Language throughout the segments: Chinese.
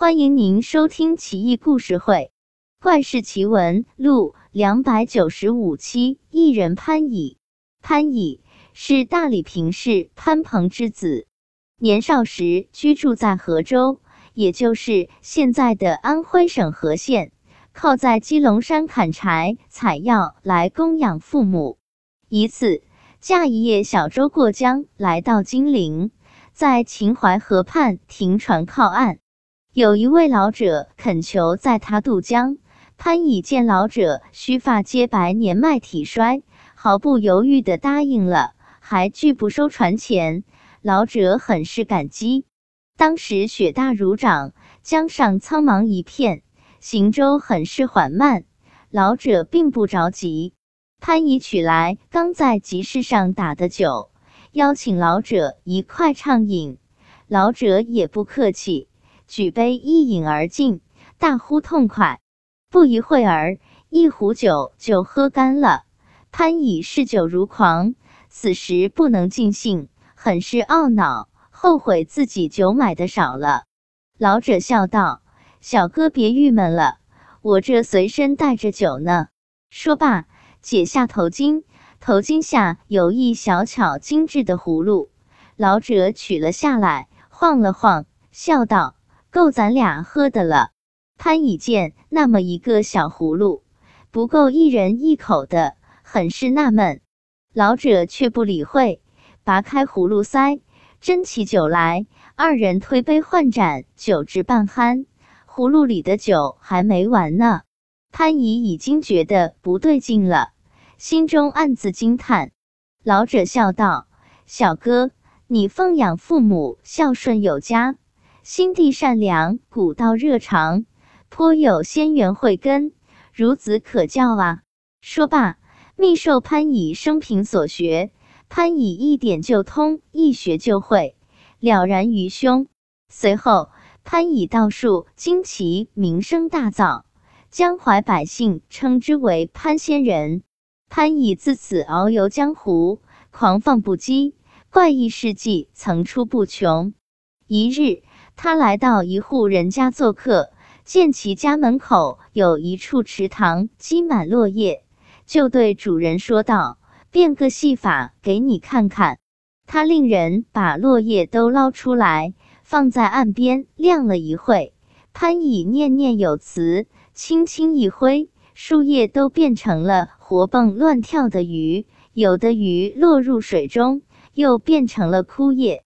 欢迎您收听《奇异故事会·怪事奇闻录》两百九十五期。艺人潘乙，潘乙是大理平氏潘鹏之子，年少时居住在河州，也就是现在的安徽省和县，靠在鸡笼山砍柴采药来供养父母。一次，驾一叶小舟过江，来到金陵。在秦淮河畔停船靠岸，有一位老者恳求载他渡江。潘乙见老者须发皆白，年迈体衰，毫不犹豫地答应了，还拒不收船钱。老者很是感激。当时雪大如掌，江上苍茫一片，行舟很是缓慢。老者并不着急。潘乙取来刚在集市上打的酒。邀请老者一块畅饮，老者也不客气，举杯一饮而尽，大呼痛快。不一会儿，一壶酒就喝干了。潘乙嗜酒如狂，此时不能尽兴，很是懊恼，后悔自己酒买的少了。老者笑道：“小哥别郁闷了，我这随身带着酒呢。”说罢，解下头巾。头巾下有一小巧精致的葫芦，老者取了下来，晃了晃，笑道：“够咱俩喝的了。”潘乙见那么一个小葫芦，不够一人一口的，很是纳闷。老者却不理会，拔开葫芦塞，斟起酒来，二人推杯换盏，酒至半酣，葫芦里的酒还没完呢。潘乙已经觉得不对劲了。心中暗自惊叹，老者笑道：“小哥，你奉养父母，孝顺有加，心地善良，古道热肠，颇有仙缘慧根，孺子可教啊！”说罢，密授潘乙生平所学，潘乙一点就通，一学就会，了然于胸。随后，潘乙道术惊奇，名声大噪，江淮百姓称之为潘仙人。潘乙自此遨游江湖，狂放不羁，怪异事迹层出不穷。一日，他来到一户人家做客，见其家门口有一处池塘，积满落叶，就对主人说道：“变个戏法给你看看。”他令人把落叶都捞出来，放在岸边晾了一会。潘乙念念有词，轻轻一挥。树叶都变成了活蹦乱跳的鱼，有的鱼落入水中，又变成了枯叶。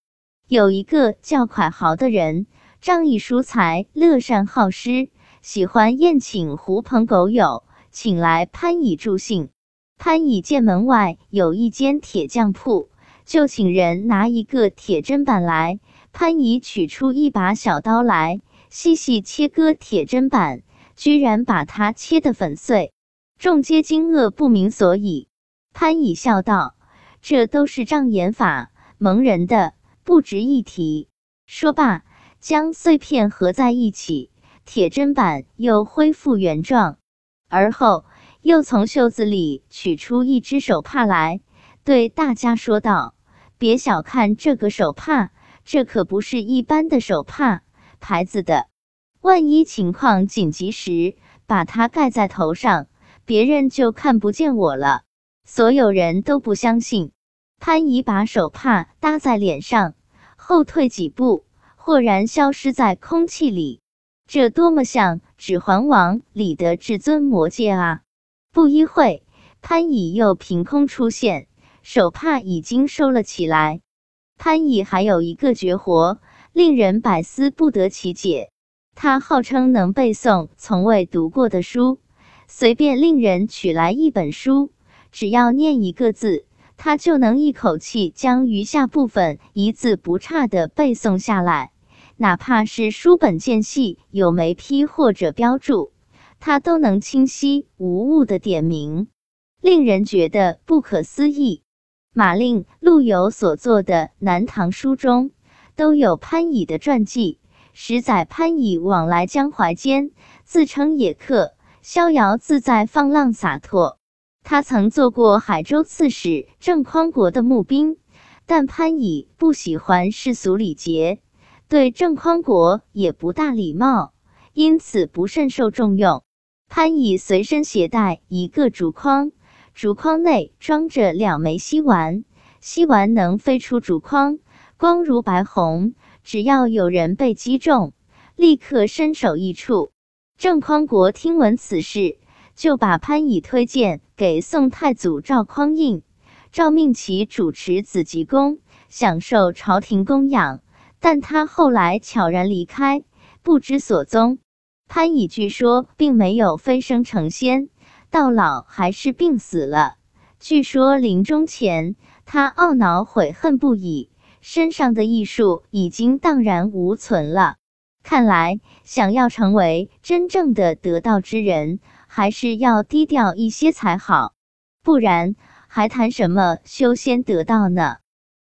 有一个叫蒯豪的人，仗义疏财，乐善好施，喜欢宴请狐朋狗友，请来潘乙助兴。潘乙见门外有一间铁匠铺，就请人拿一个铁砧板来。潘乙取出一把小刀来，细细切割铁砧板。居然把它切得粉碎，众皆惊愕不明所以。潘乙笑道：“这都是障眼法，蒙人的，不值一提。”说罢，将碎片合在一起，铁砧板又恢复原状。而后又从袖子里取出一只手帕来，对大家说道：“别小看这个手帕，这可不是一般的手帕，牌子的。”万一情况紧急时，把它盖在头上，别人就看不见我了。所有人都不相信。潘乙把手帕搭在脸上，后退几步，豁然消失在空气里。这多么像《指环王》里的至尊魔戒啊！不一会，潘乙又凭空出现，手帕已经收了起来。潘乙还有一个绝活，令人百思不得其解。他号称能背诵从未读过的书，随便令人取来一本书，只要念一个字，他就能一口气将余下部分一字不差的背诵下来。哪怕是书本间隙有没批或者标注，他都能清晰无误的点名，令人觉得不可思议。马令、陆游所作的《南唐书》中都有潘乙的传记。十载潘乙往来江淮间，自称野客，逍遥自在，放浪洒脱。他曾做过海州刺史郑匡国的募兵，但潘乙不喜欢世俗礼节，对郑匡国也不大礼貌，因此不甚受重用。潘乙随身携带一个竹筐，竹筐内装着两枚锡丸，锡丸能飞出竹筐，光如白虹。只要有人被击中，立刻身首异处。郑匡国听闻此事，就把潘乙推荐给宋太祖赵匡胤，诏命其主持紫极宫，享受朝廷供养。但他后来悄然离开，不知所踪。潘乙据说并没有飞升成仙，到老还是病死了。据说临终前，他懊恼悔恨不已，身上的艺术已经荡然无存了。看来，想要成为真正的得道之人，还是要低调一些才好，不然还谈什么修仙得道呢？